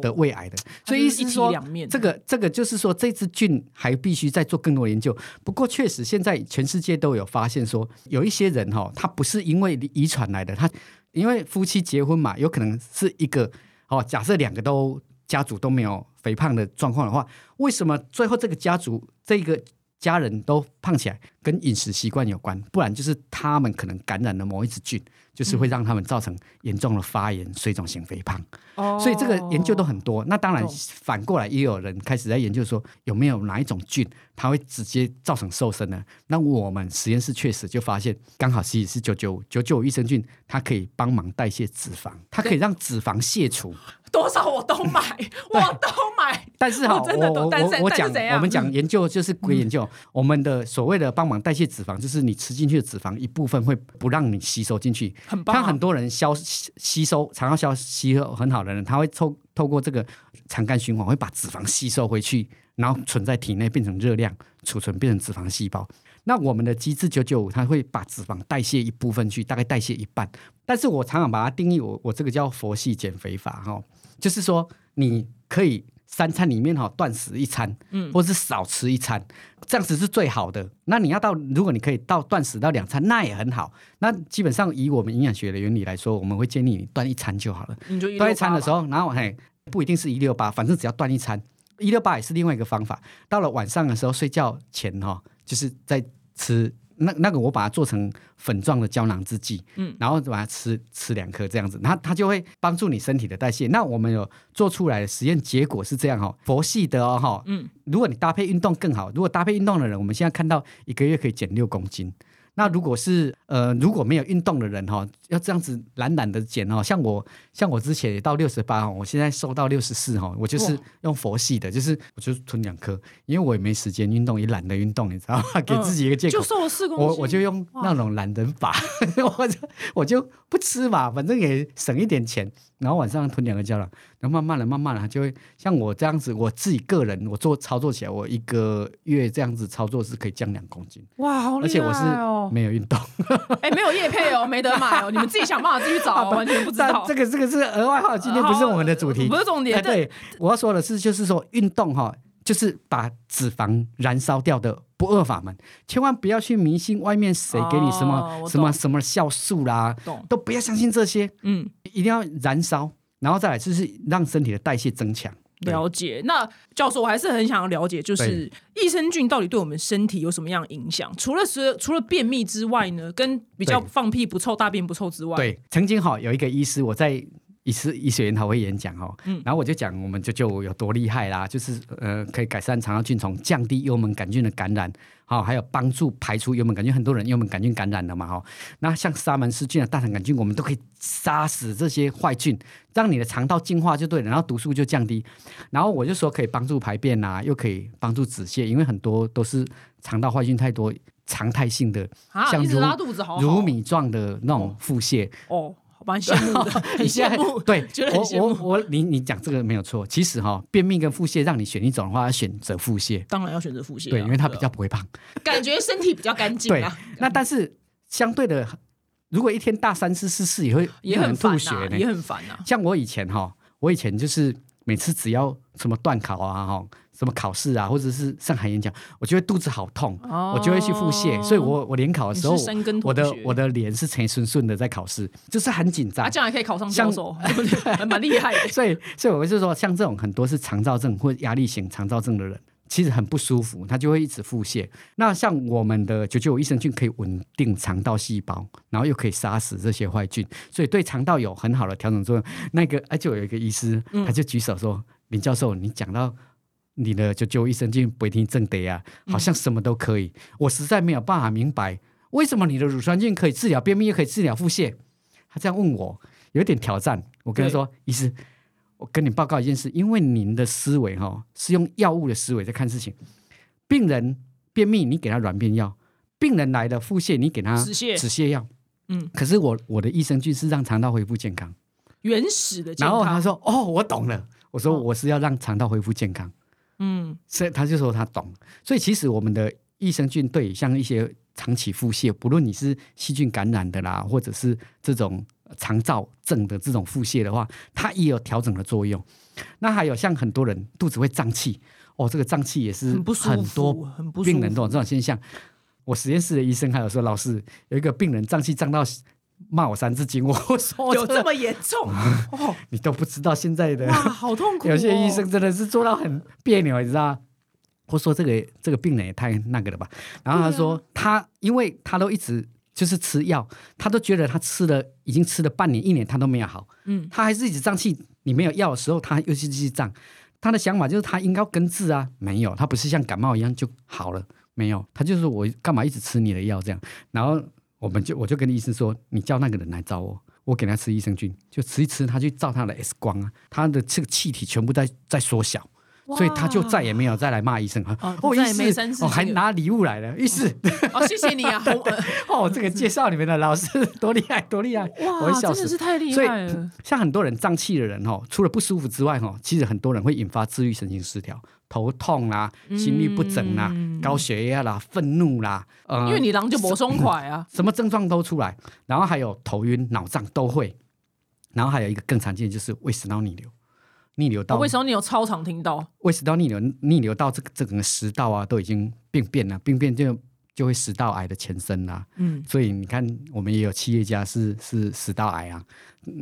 的胃癌的。所以意思说，这个这个就是说，这只菌还必须再做更多研究。不过确实，现在全世界都有发现说，有一些人哈，他不是因为遗传来的，他因为夫妻结婚嘛，有可能是一个哦，假设两个都。家族都没有肥胖的状况的话，为什么最后这个家族这个家人都胖起来？跟饮食习惯有关，不然就是他们可能感染了某一只菌，就是会让他们造成严重的发炎、水肿型肥胖。哦，所以这个研究都很多。那当然反过来也有人开始在研究说，有没有哪一种菌它会直接造成瘦身呢？那我们实验室确实就发现，刚好是是九九九九益生菌，它可以帮忙代谢脂肪，它可以让脂肪卸除。多少我都买，我都买。但是哈，我我我讲，我们讲研究就是归研究，我们的所谓的帮忙代谢脂肪，就是你吃进去的脂肪一部分会不让你吸收进去。很棒。看很多人消吸收肠道消吸收很好的人，他会透透过这个肠干循环，会把脂肪吸收回去，然后存在体内变成热量储存，变成脂肪细胞。那我们的机制九九五，它会把脂肪代谢一部分去，大概代谢一半。但是我常常把它定义，我我这个叫佛系减肥法哈。就是说，你可以三餐里面哈断食一餐，嗯，或是少吃一餐，这样子是最好的。那你要到，如果你可以到断食到两餐，那也很好。那基本上以我们营养学的原理来说，我们会建议你断一餐就好了。你就断一餐的时候，然后嘿，不一定是一六八，反正只要断一餐，一六八也是另外一个方法。到了晚上的时候，睡觉前哈，就是在吃。那那个我把它做成粉状的胶囊制剂，嗯，然后把它吃吃两颗这样子，它它就会帮助你身体的代谢。那我们有做出来的实验结果是这样哈，佛系的哦哈，嗯，如果你搭配运动更好，如果搭配运动的人，我们现在看到一个月可以减六公斤。那如果是呃如果没有运动的人哈，要这样子懒懒的减哦，像我像我之前也到六十八哦我现在瘦到六十四哈，我就是用佛系的，就是我就吞两颗，因为我也没时间运动，也懒得运动，你知道吗？给自己一个借口，就瘦了四公斤，我我就用那种懒人法，我就我就不吃嘛，反正也省一点钱，然后晚上吞两个胶囊。然后慢慢的、慢慢的，就会像我这样子，我自己个人我做操作起来，我一个月这样子操作是可以降两公斤。哇，好厉害哦！而且我是没有运动，哎，没有叶配哦，没得买哦，你们自己想办法自己找，完全不知道。这个这个是额外哈，今天不是我们的主题，不是重点。对，我要说的是，就是说运动哈，就是把脂肪燃烧掉的不二法门，千万不要去迷信外面谁给你什么什么什么酵素啦，都不要相信这些。嗯，一定要燃烧。然后再来就是让身体的代谢增强，了解。那教授，我还是很想要了解，就是益生菌到底对我们身体有什么样的影响？除了是除了便秘之外呢，跟比较放屁不臭、大便不臭之外，对，曾经哈有一个医师，我在。医师医学研讨会演讲哦，然后我就讲我们就就有多厉害啦，就是呃可以改善肠道菌虫，降低幽门杆菌的感染，好，还有帮助排出幽门杆菌，很多人幽门杆菌感染了嘛哈，那像沙门氏菌啊、大肠杆菌，我们都可以杀死这些坏菌，让你的肠道净化就对了，然后毒素就降低，然后我就说可以帮助排便呐，又可以帮助止泻，因为很多都是肠道坏菌太多，常态性的，像如如米状的那种腹泻哦。蛮羡慕的，很羡慕。对，我我我，你你讲这个没有错。其实哈，便秘跟腹泻，让你选一种的话，要选择腹泻。当然要选择腹泻，对，因为它比较不会胖，感觉身体比较干净。对，那但是相对的，如果一天大三次四次，也会也很吐血呢，也很烦啊。像我以前哈，我以前就是每次只要什么断考啊哈。什么考试啊，或者是上海演讲，我就会肚子好痛，我就会去腹泻。所以，我我联考的时候，我的我的脸是成顺顺的在考试，就是很紧张。这样还可以考上教授，蛮厉害的。所以，所以我是说，像这种很多是肠燥症或压力型肠燥症的人，其实很不舒服，他就会一直腹泻。那像我们的九九五益生菌可以稳定肠道细胞，然后又可以杀死这些坏菌，所以对肠道有很好的调整作用。那个哎，就有一个医师，他就举手说：“林教授，你讲到。”你的就就益生菌不一定正得啊，好像什么都可以。我实在没有办法明白，为什么你的乳酸菌可以治疗便秘，又可以治疗腹泻？他这样问我，有点挑战。我跟他说，医师，我跟你报告一件事，因为您的思维哈是用药物的思维在看事情。病人便秘，你给他软便药；病人来的腹泻，你给他止泻止泻药。嗯，可是我我的益生菌是让肠道恢复健康，原始的。然后他说，哦，我懂了。我说我是要让肠道恢复健康。嗯，所以他就说他懂，所以其实我们的益生菌对像一些长期腹泻，不论你是细菌感染的啦，或者是这种肠燥症的这种腹泻的话，它也有调整的作用。那还有像很多人肚子会胀气，哦，这个胀气也是很多病人都有这种现象。我实验室的医生还有说，老师有一个病人胀气胀到。骂我三字经，我 说有这么严重？哦，你都不知道现在的哇，好痛苦！有些医生真的是做到很别扭，你知道？我说这个这个病人也太那个了吧？然后他说他，因为他都一直就是吃药，他都觉得他吃了已经吃了半年一年，他都没有好。嗯，他还是一直胀气。你没有药的时候，他又是继续胀。他的想法就是他应该根治啊，没有，他不是像感冒一样就好了，没有，他就是我干嘛一直吃你的药这样？然后。我们就我就跟医生说，你叫那个人来找我，我给他吃益生菌，就吃一吃，他去照他的 X 光啊，他的这个气体全部在在缩小，所以他就再也没有再来骂医生啊。哦，医师，我还拿礼物来了，医师。哦，谢谢你啊。哦，这个介绍里面的老师多厉害，多厉害。哇，真的是太厉害了。像很多人胀气的人哦，除了不舒服之外哈，其实很多人会引发自律神经失调。头痛啦，心律不整啦，高血压啦，愤怒啦，呃，因为你狼就不松快啊，什么症状都出来，然后还有头晕、脑胀都会，然后还有一个更常见就是胃食道逆流，逆流到胃食道逆流超常听到，胃食道逆流逆流到这个整个食道啊都已经病变了，病变就就会食道癌的前身啦，嗯，所以你看我们也有企业家是是食道癌啊，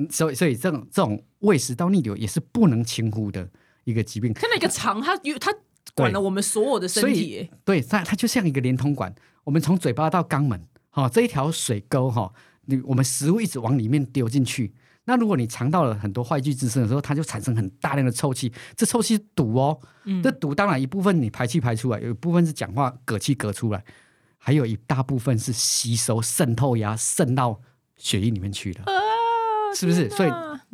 所以所以这种这种胃食道逆流也是不能轻忽的。一个疾病，它那个肠，它它管了我们所有的身体，对它它就像一个连通管，我们从嘴巴到肛门，哈，这一条水沟哈，你我们食物一直往里面丢进去，那如果你尝到了很多坏菌滋生的时候，它就产生很大量的臭气，这臭气毒哦，这毒当然一部分你排气排出来，有一部分是讲话嗝气嗝出来，还有一大部分是吸收渗透呀渗到血液里面去的，是不是？所以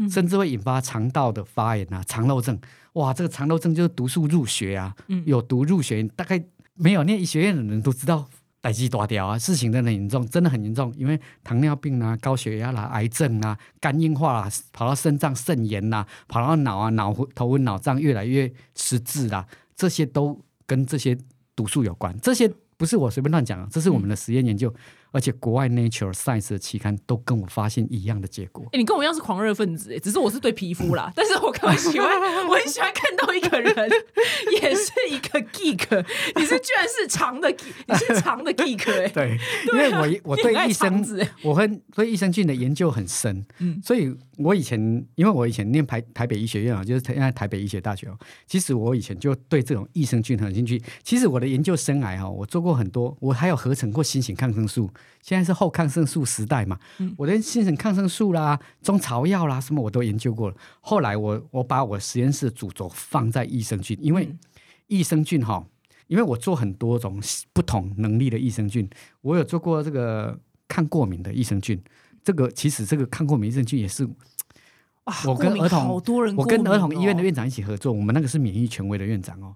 甚至会引发肠道的发炎啊，肠漏症。哇，这个肠漏症就是毒素入血啊，有毒入血，大概没有念医学院的人都知道，代际大掉啊，事情真的很严重，真的很严重。因为糖尿病啊、高血压啦、癌症啊、肝硬化啦，跑到肾脏肾炎啦，跑到脑啊、脑头昏脑胀，越来越失智啦，这些都跟这些毒素有关。这些不是我随便乱讲啊，这是我们的实验研究。而且国外 Nature Science 的期刊都跟我发现一样的结果。哎、你跟我一样是狂热分子，哎，只是我是对皮肤啦，但是我更喜欢，我很喜欢看到一个人 也是一个 geek，你是居然是长的 geek，你是长的 geek，哎，对，因为我我对益生我很对益生菌的研究很深，嗯所以我以前因为我以前念台台北医学院啊，就是现在台北医学大学哦，其实我以前就对这种益生菌很有兴趣。其实我的研究生涯哈，我做过很多，我还有合成过新型抗生素，现在是后抗生素时代嘛，嗯我的新型抗生素啦、中草药啦什么我都研究过了。后来我我把我实验室的主轴放在益生菌，因为嗯益生菌哈。因为我做很多种不同能力的益生菌，我有做过这个抗过敏的益生菌。这个其实这个抗过敏益生菌也是哇，我跟儿童好多人我跟儿童医院的院长一起合作，我们那个是免疫权威的院长哦，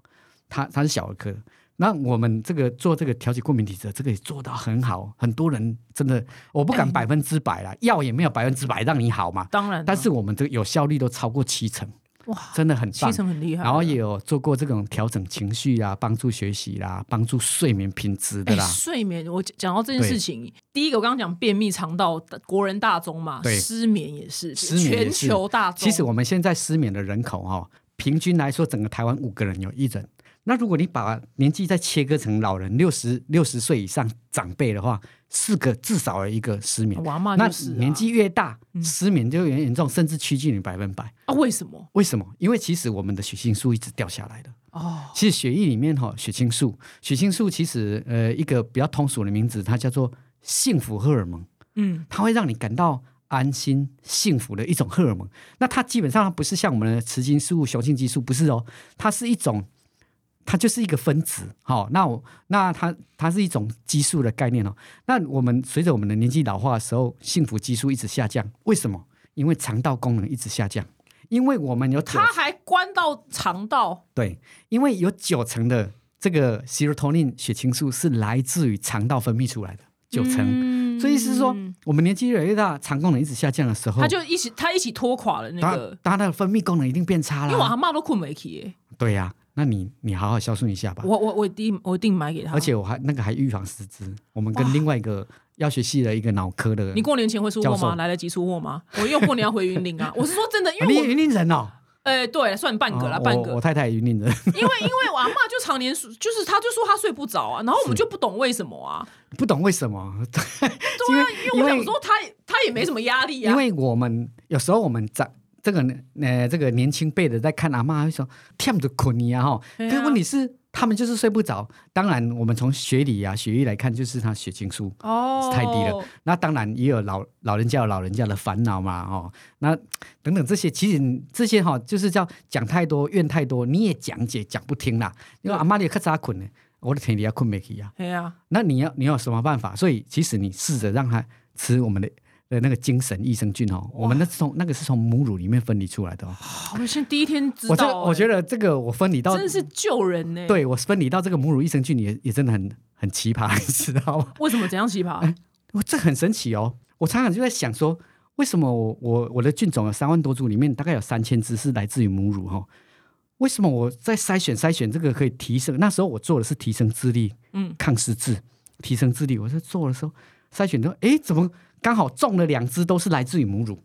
他他是小儿科的。那我们这个做这个调节过敏体质，这个也做到很好，很多人真的我不敢哎百分之百啦，药也没有百分之百让你好嘛，当然，但是我们这个有效率都超过七成，哇，真的很七棒。成很厉害，然后也有做过这种调整情绪啊，帮助学习啦，帮助睡眠品质的哎，啦。睡眠，我讲到这件事情，第一个我刚刚讲便秘肠道，国人大宗嘛，失眠也是，失眠也全球大宗。其实我们现在失眠的人口哈、哦，平均来说，整个台湾五个人有一人。那如果你把年纪再切割成老人，六十六十岁以上长辈的话，四个至少有一个失眠。那年纪越大，嗯失眠就越严重，甚至趋近于百分百。啊，为什么？为什么？因为其实我们的血清素一直掉下来的。哦，其实血液里面哈、血清素，血清素其实呃一个比较通俗的名字，它叫做幸福荷尔蒙。嗯，它会让你感到安心、幸福的一种荷尔蒙。那它基本上它不是像我们的雌激素、雄性激素，不是哦，它是一种，它就是一个分子。好、那我那它它是一种激素的概念哦。那我们随着我们的年纪老化的时候，幸福激素一直下降，为什么？因为肠道功能一直下降，因为我们有它还关到肠道，对，因为有九成的这个 serotonin 血清素是来自于肠道分泌出来的，九成。嗯所以是说，我们年纪越来越大，肠功能一直下降的时候，它就一起，它一起拖垮了那个。它的分泌功能一定变差因为我阿啦。妈都困没起，对呀、那你你好好孝顺一下吧。我我我一定我一定买给他。而且我还那个还预防失智，我们跟另外一个药学系的一个脑科的，你过年前会出货吗？来得及出货吗？我因为过年要回云林啊。我是说真的，因为你云林人哦，呃对，算半个啦，哦半个我我。太太也云林人，因为因为我阿妈就常年就是她就说她睡不着啊，然后我们就不懂为什么啊。不懂为什么？对对啊，因为我想说她她也没什么压力啊。因为我们有时候我们长这个呃这个年轻辈的在看阿妈会说天着困你啊哈，可是问题是他们就是睡不着。当然，我们从学理啊学医来看，就是他血清素哦太低了。那当然也有老老人家有老人家的烦恼嘛哦，那等等这些其实这些哈、就是叫讲太多怨太多，你也讲解讲不听啦。因为阿妈你可咋困呢，我的天你要困没起啊。哎呀，那你要你要有什么办法？所以其实你试着让他吃我们的的那个精神益生菌哦，我们那是从那个是从母乳里面分离出来的哦。好我现在第一天知我这道，我觉得得这个我分离到真的是救人呢。，对我分离到这个母乳益生菌也也真的很很奇葩，你知道吗？为什么怎样奇葩？我这很神奇哦。我常常就在想说，为什么我我我的菌种有三万多株，里面大概有三千只是来自于母乳哈、哦？为什么我在筛选筛选这个可以提升？那时候我做的是提升智力，嗯，抗失智，提升智力。我在做的时候筛选说，哎，怎么刚好中了两只都是来自于母乳？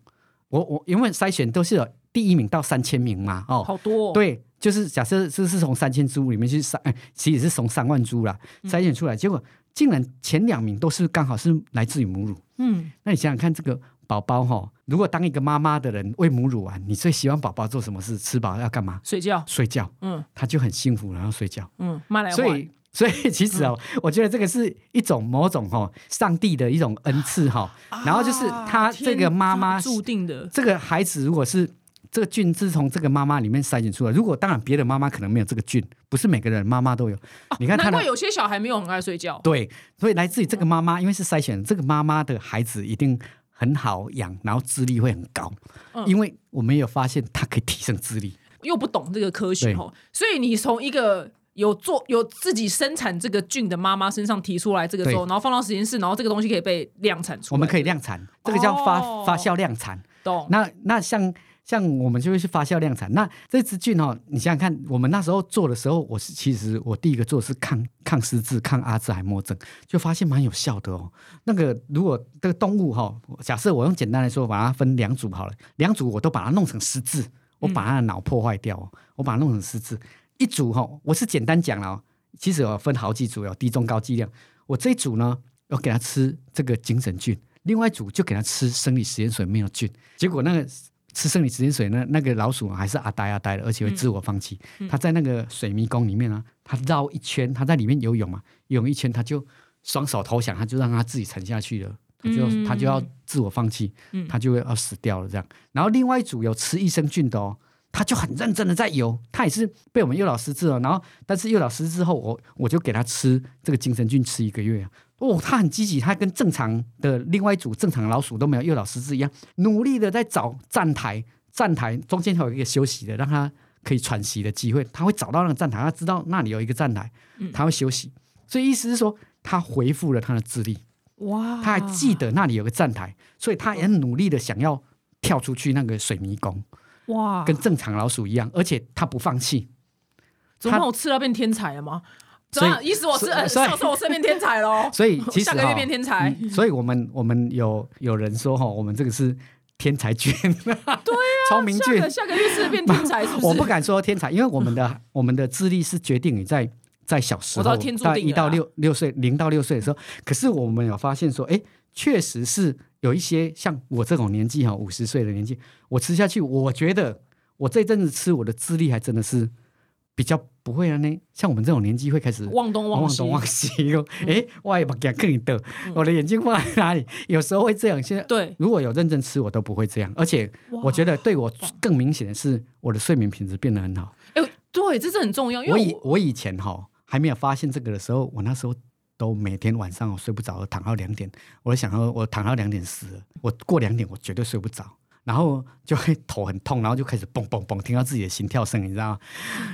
我我因为筛选都是有第一名到三千名嘛，哦，好多、哦。，对，就是假设这是从三千株里面去筛，哎其实是从三万株啦嗯筛选出来，结果竟然前两名都是刚好是来自于母乳。嗯，那你想想看，这个宝宝哈，如果当一个妈妈的人喂母乳啊，你最希望宝宝做什么事？吃饱要干嘛？睡觉。睡觉，嗯他就很幸福，然后睡觉。嗯，妈来换。所以，所以其实哦，我觉得这个是一种某种哦、上帝的一种恩赐哈、然后就是他啊这个妈妈注定的。这个孩子如果是这个菌是从这个妈妈里面筛选出来，如果当然别的妈妈可能没有这个菌，不是每个人妈妈都有。你看难怪有些小孩没有很爱睡觉。对，所以来自于这个妈妈，因为是筛选这个妈妈的孩子一定很好养，然后智力会很高，嗯因为我们有发现它可以提升智力。又不懂这个科学对哦，所以你从一个有做有自己生产这个菌的妈妈身上提出来这个之后，然后放到实验室，然后这个东西可以被量产出来。我们可以量产，这个叫发、哦发酵量产。懂。那那像像我们就会去发酵量产。那这支菌哦，你想想看，我们那时候做的时候，我是其实我第一个做的是抗抗失智、抗阿兹海默症，就发现蛮有效的哦。那个如果这个动物哈，假设我用简单来说，把它分两组好了，两组我都把它弄成失智，我把它的脑破坏掉，我把它弄成失智。一组哈，我是简单讲了，其实有分好几组，有低、中、高剂量。我这一组呢，要给他吃这个精神菌，另外一组就给他吃生理食盐水没有菌。结果那个吃生理食盐水呢，那个老鼠还是阿呆阿呆的，而且会自我放弃。它在那个水迷宫里面呢，它绕一圈，它在里面游泳嘛，游泳一圈，它就双手投降，它就让它自己沉下去了，它就它就要自我放弃，它就会要死掉了这样。然后另外一组有吃益生菌的哦。他就很认真的在游，他也是被我们诱导失智了。然后，但是幼老师之后，我我就给他吃这个精神菌，吃一个月。哦，他很积极，他跟正常的另外一组正常老鼠都没有诱导失智一样，努力的在找站台，站台中间还有一个休息的，让他可以喘息的机会。他会找到那个站台，他知道那里有一个站台，他会休息。所以意思是说，他恢复了他的智力。哇！他还记得那里有个站台，所以他也很努力的想要跳出去那个水迷宫。哇，跟正常老鼠一样，而且它不放弃。怎么我吃了变天才了吗？所以意思我是销售，我是变天才喽。所以 其实下个月变天才。所以我们我们有有人说哈，我们这个是天才菌。对啊，聪明菌。下个月是变天才，是不 是？我不敢说天才，因为我们的我们的智力是决定你在在小时候，在一到六六岁，零到六岁的时候。可是我们有发现说，哎，确实是有一些像我这种年纪哈，五十岁的年纪，我吃下去，我觉得。我这阵子吃，我的智力还真的是比较不会了。呢。像我们这种年纪会开始忘东忘西，忘东忘西哟。哎，我也不敢跟你斗，我的眼睛放在哪里？有时候会这样。现在对，如果有认真吃，我都不会这样。而且我觉得对我更明显的是，我的睡眠品质变得很好。哎，对，这是很重要。因为我以我以前哈还没有发现这个的时候，我那时候都每天晚上我睡不着，躺到两点，我就想说，我躺到两点死了，我过两点我绝对睡不着。然后就会头很痛，然后就开始蹦蹦蹦，听到自己的心跳声，你知道吗？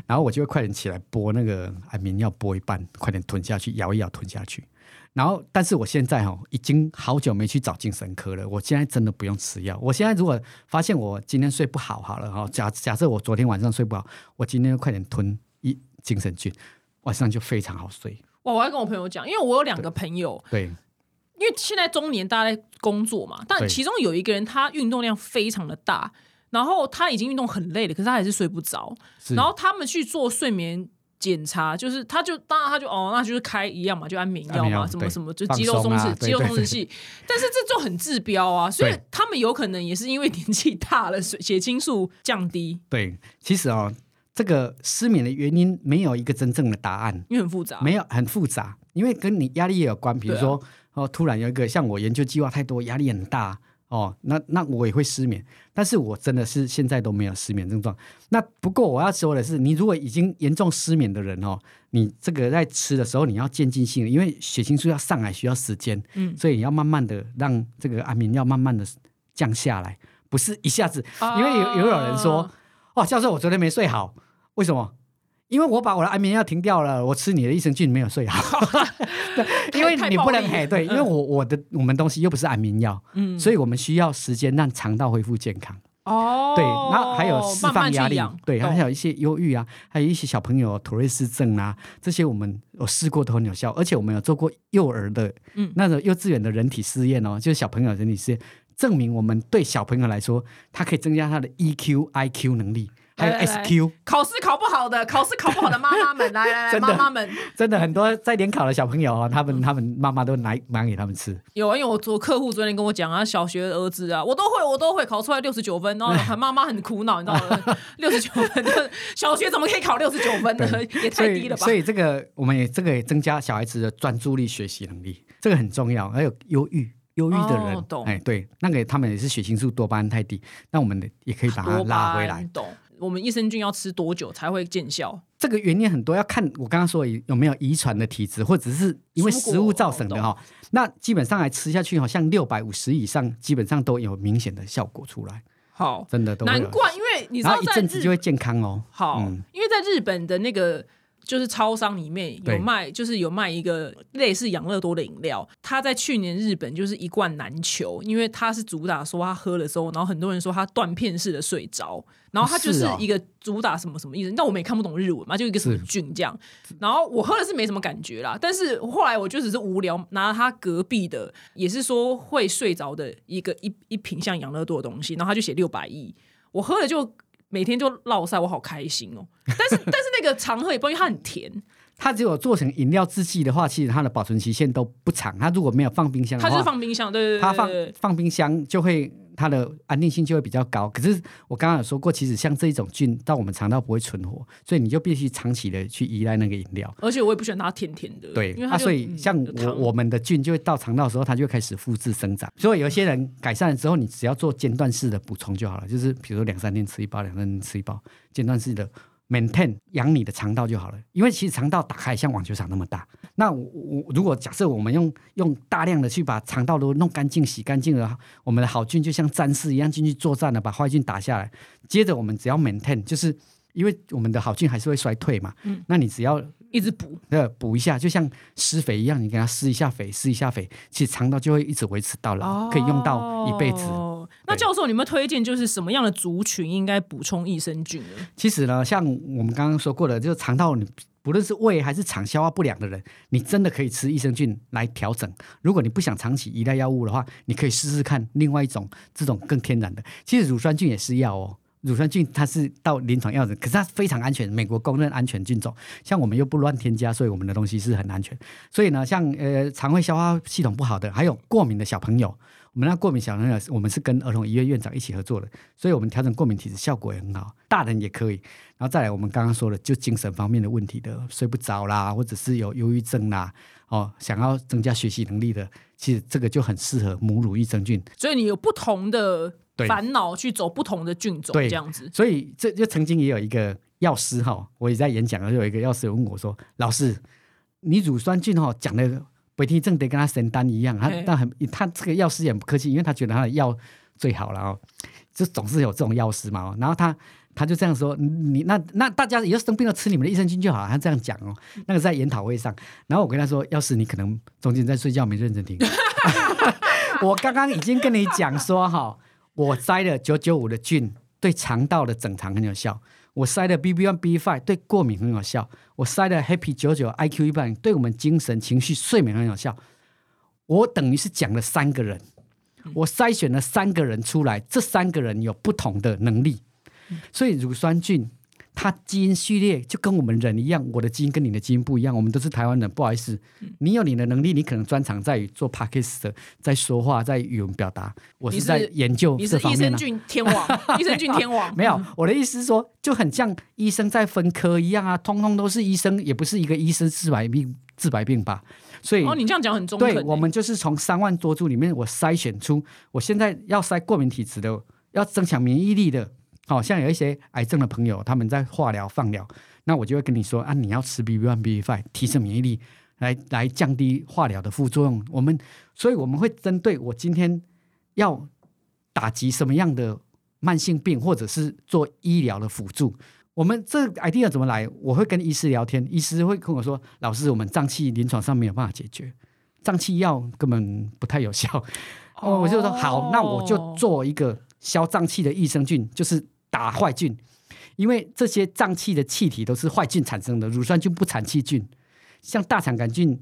然后我就会快点起来拨那个安眠药，拨一半，快点吞下去，咬一咬吞下去。然后，但是我现在哈已经好久没去找精神科了。我现在真的不用吃药。我现在如果发现我今天睡不好，好了哈，假假设我昨天晚上睡不好，我今天快点吞一精神菌，晚上就非常好睡。哇！我要跟我朋友讲，因为我有两个朋友，对。因为现在中年大家在工作嘛，但其中有一个人他运动量非常的大，然后他已经运动很累了，可是他还是睡不着。然后他们去做睡眠检查，就是他就当然他就哦，那就是开一样嘛，就安眠药嘛，什么什么就肌肉松弛、肌肉松弛剂。但是这就很治标啊，所以他们有可能也是因为年纪大了，血清素降低。对，其实哦，这个失眠的原因没有一个真正的答案，因为很复杂，没有很复杂，因为跟你压力也有关，比如说。哦，突然有一个像我研究计划太多，压力很大哦，那那我也会失眠，但是我真的是现在都没有失眠症状。那不过我要说的是，你如果已经严重失眠的人哦，你这个在吃的时候你要渐进性，因为血清素要上来需要时间，嗯，所以你要慢慢的让这个安眠药慢慢的降下来，不是一下子。因为有有有人说，哦，教授，我昨天没睡好，为什么？因为我把我的安眠药停掉了，我吃你的益生菌没有睡好。对，因为你不能嘿，对，因为我我的我们东西又不是安眠药，嗯，所以我们需要时间让肠道恢复健康。哦，对，然后还有释放压力，对，还有一些忧郁啊，还有一些小朋友妥瑞氏症啊，这些我们有试过都很有效，而且我们有做过幼儿的，嗯，那种幼稚园的人体试验哦，就是小朋友人体试验，证明我们对小朋友来说，他可以增加他的 EQ、IQ 能力。还有 SQ，考试考不好的，考试考不好的妈妈们，来来来，妈妈们，真的很多在联考的小朋友啊，他们他们妈妈都拿买给他们吃。有啊，因为我做客户昨天跟我讲啊，小学儿子啊，我都会，我都会考出来六十九分，然后 妈妈很苦恼，你知道吗？六十九分，小学怎么可以考六十九分呢？也太低了吧？所以这个我们也这个也增加小孩子的专注力、学习能力，这个很重要。还有忧郁，忧郁的人，哎，对，那个他们也是血清素、多巴胺太低，那我们也可以把它拉回来。懂。我们益生菌要吃多久才会见效？这个原因很多，要看我刚刚说有没有遗传的体质，或者是因为食物造成的哈。那基本上来吃下去，好像六百五十以上，基本上都有明显的效果出来。好，真的都难怪，因为你知道一阵子就会健康哦。好，因为在日本的那个就是超商里面有卖，就是有卖一个类似养乐多的饮料。它在去年日本就是一罐难求，因为它是主打说它喝了之后，然后很多人说它断片式的睡着，然后它就是一个主打什么什么意思？但我们也看不懂日文嘛，就一个什么菌这样。然后我喝的是没什么感觉啦，但是后来我就只是无聊拿它隔壁的，也是说会睡着的一个一一瓶像养乐多的东西，然后他就写六百亿，我喝了就。每天就落晒，我好开心哦！但是但是那个常喝也不因为它很甜。它只有做成饮料制剂的话，其实它的保存期限都不长。它如果没有放冰箱，它是放冰箱，对对对，它放放冰箱就会。它的安定性就会比较高，可是我刚刚有说过，其实像这一种菌到我们肠道不会存活，所以你就必须长期的去依赖那个饮料。而且我也不喜欢它甜甜的，对，啊，所以像我我们的菌就会到肠道的时候，它就会开始复制生长。所以有些人改善了之后，你只要做间断式的补充就好了，就是比如说两三天吃一包，两三天吃一包，间断式的。Maintain 养你的肠道就好了，因为其实肠道打开像网球场那么大。那我我如果假设我们用用大量的去把肠道都弄干净、洗干净了，我们的好菌就像战士一样进去作战了，把坏菌打下来。接着我们只要 maintain，就是因为我们的好菌还是会衰退嘛。嗯。那你只要一直补，呃，补一下，就像施肥一样，你给它施一下肥，施一下肥，其实肠道就会一直维持到老，可以用到一辈子。那教授，你们推荐就是什么样的族群应该补充益生菌呢？其实呢，像我们刚刚说过的，就是肠道，你不论是胃还是肠消化不良的人，你真的可以吃益生菌来调整。如果你不想长期依赖药物的话，你可以试试看另外一种这种更天然的。其实乳酸菌也是药哦，乳酸菌它是到临床药的，可是它非常安全，美国公认安全菌种。像我们又不乱添加，所以我们的东西是很安全。所以呢，像呃肠胃消化系统不好的，还有过敏的小朋友。我们那过敏小朋友，我们是跟儿童医院院长一起合作的，所以我们调整过敏体质效果也很好，大人也可以。然后再来，我们刚刚说的，就精神方面的问题的，睡不着啦，或者是有忧郁症啦，哦，想要增加学习能力的，其实这个就很适合母乳益生菌。所以你有不同的烦恼去走不同的菌种，这样子。所以这就曾经也有一个药师哈，我也在演讲的时候，有一个药师问我说：“老师，你乳酸菌哈讲的。”北体正得跟他神丹一样，他但很他这个药师也很不客气，因为他觉得他的药最好了哦，就总是有这种药师嘛。然后他他就这样说：“你那那大家以后生病了吃你们的益生菌就好。”他这样讲哦。那个在研讨会上，然后我跟他说：“药师，你可能中间在睡觉，没认真听。我刚刚已经跟你讲说哈，我塞了九九五的菌，对肠道的整肠很有效。”我塞了 B B One B Five 对过敏很有效，我塞了 Happy 九九 I Q 一百对我们精神情绪睡眠很有效。我等于是讲了三个人，我筛选了三个人出来，这三个人有不同的能力，所以乳酸菌。它基因序列就跟我们人一样，我的基因跟你的基因不一样，我们都是台湾人。不好意思，你有你的能力，你可能专长在于做 p a c k e t 在说话，在语文表达。我是在研究这方面。益生菌天王，益生菌天王。没有，我的意思是说，就很像医生在分科一样啊，通通都是医生，也不是一个医生治百病治百病吧。所以，哦，你这样讲很中肯。对，我们就是从三万多株里面，我筛选出，我现在要筛过敏体质的，要增强免疫力的。好像有一些癌症的朋友，他们在化疗、放疗，那我就会跟你说啊，你要吃 B B One、B B Five，提升免疫力，来来降低化疗的副作用。我们，所以我们会针对我今天要打击什么样的慢性病，或者是做医疗的辅助。我们这 idea 怎么来？我会跟医师聊天，医师会跟我说，老师，我们胀气临床上没有办法解决，胀气药根本不太有效。哦，我就说好，那我就做一个消胀气的益生菌，就是。打坏菌，因为这些脏器的气体都是坏菌产生的，乳酸菌不产气菌，像大肠杆菌、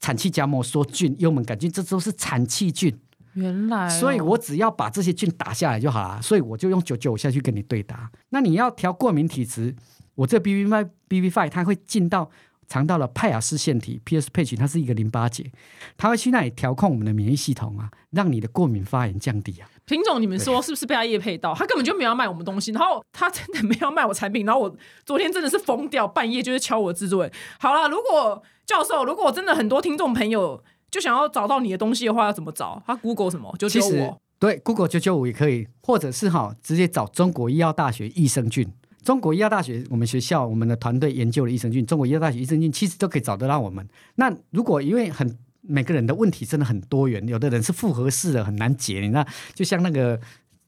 产气荚膜梭菌、幽门杆菌，这都是产气菌。原来，所以我只要把这些菌打下来就好了。所以我就用九九下去跟你对答。那你要调过敏体质，我这 B B five B B five 它会进到肠道的派雅斯腺体 P S page，它是一个淋巴结，它会去那里调控我们的免疫系统啊，让你的过敏发炎降低啊。品总，你们说是不是被他叶配到？他根本就没有卖我们东西，然后他真的没有卖我产品，然后我昨天真的是疯掉，半夜就是敲我制作人。好了，如果教授，如果真的很多听众朋友就想要找到你的东西的话，要怎么找？他 Google 什么？九九五？对，Google 九九五也可以，或者是哈，直接找中国医药大学益生菌。中国医药大学我们学校我们的团队研究了益生菌，中国医药大学益生菌其实都可以找得到我们。那如果因为很每个人的问题真的很多元，有的人是复合式的很难解，你知道，就像那个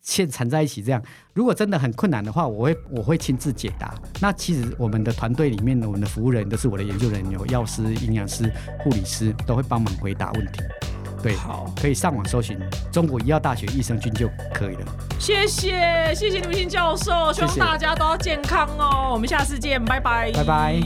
线缠在一起这样。如果真的很困难的话，我会我会亲自解答。那其实我们的团队里面，我们的服务人都是我的研究人员，有药师、营养师、护理师都会帮忙回答问题。好。可以上网搜寻中国医药大学益生菌就可以了。谢谢谢谢刘星教授希望大家都要健康哦我们下次见拜拜。拜拜。